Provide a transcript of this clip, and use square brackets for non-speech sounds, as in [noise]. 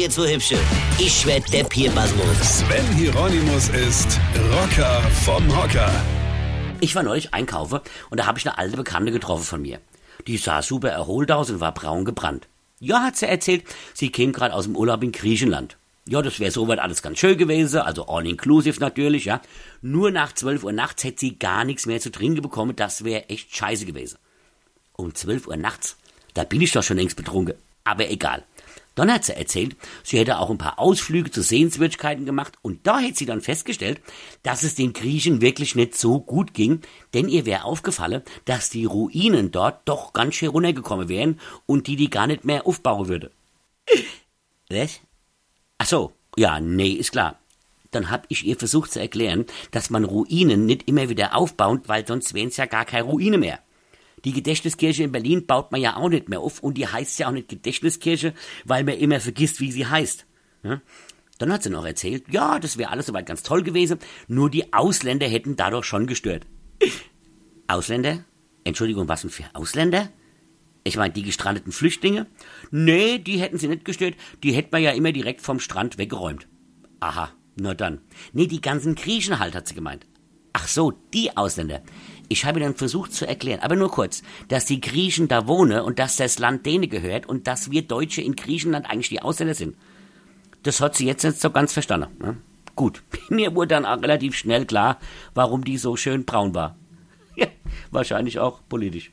ihr zwei Hübsche. Ich werd der Pierpasmus. Sven Hieronymus ist Rocker vom Hocker. Ich war neulich einkaufen und da habe ich eine alte Bekannte getroffen von mir. Die sah super erholt aus und war braun gebrannt. Ja, hat sie erzählt, sie käme gerade aus dem Urlaub in Griechenland. Ja, das wäre soweit alles ganz schön gewesen, also all inclusive natürlich, ja. Nur nach 12 Uhr nachts hätte sie gar nichts mehr zu trinken bekommen, das wäre echt scheiße gewesen. Um 12 Uhr nachts, da bin ich doch schon längst betrunken. Aber egal. Dann hat sie erzählt, sie hätte auch ein paar Ausflüge zu Sehenswürdigkeiten gemacht und da hätte sie dann festgestellt, dass es den Griechen wirklich nicht so gut ging, denn ihr wäre aufgefallen, dass die Ruinen dort doch ganz schön runtergekommen wären und die die gar nicht mehr aufbauen würde. Was? Ach so, ja, nee, ist klar. Dann hab ich ihr versucht zu erklären, dass man Ruinen nicht immer wieder aufbaut, weil sonst wären's ja gar keine Ruine mehr. Die Gedächtniskirche in Berlin baut man ja auch nicht mehr auf und die heißt ja auch nicht Gedächtniskirche, weil man immer vergisst, wie sie heißt. Ja? Dann hat sie noch erzählt, ja, das wäre alles soweit ganz toll gewesen, nur die Ausländer hätten dadurch schon gestört. [laughs] Ausländer? Entschuldigung, was denn für Ausländer? Ich meine, die gestrandeten Flüchtlinge? Nee, die hätten sie nicht gestört, die hätten man ja immer direkt vom Strand weggeräumt. Aha, na dann. Nee, die ganzen Griechen halt, hat sie gemeint. Ach so, die Ausländer. Ich habe dann versucht zu erklären, aber nur kurz, dass die Griechen da wohnen und dass das Land denen gehört und dass wir Deutsche in Griechenland eigentlich die Ausländer sind. Das hat sie jetzt nicht so ganz verstanden. Ne? Gut, [laughs] mir wurde dann auch relativ schnell klar, warum die so schön braun war. [laughs] Ja, wahrscheinlich auch politisch.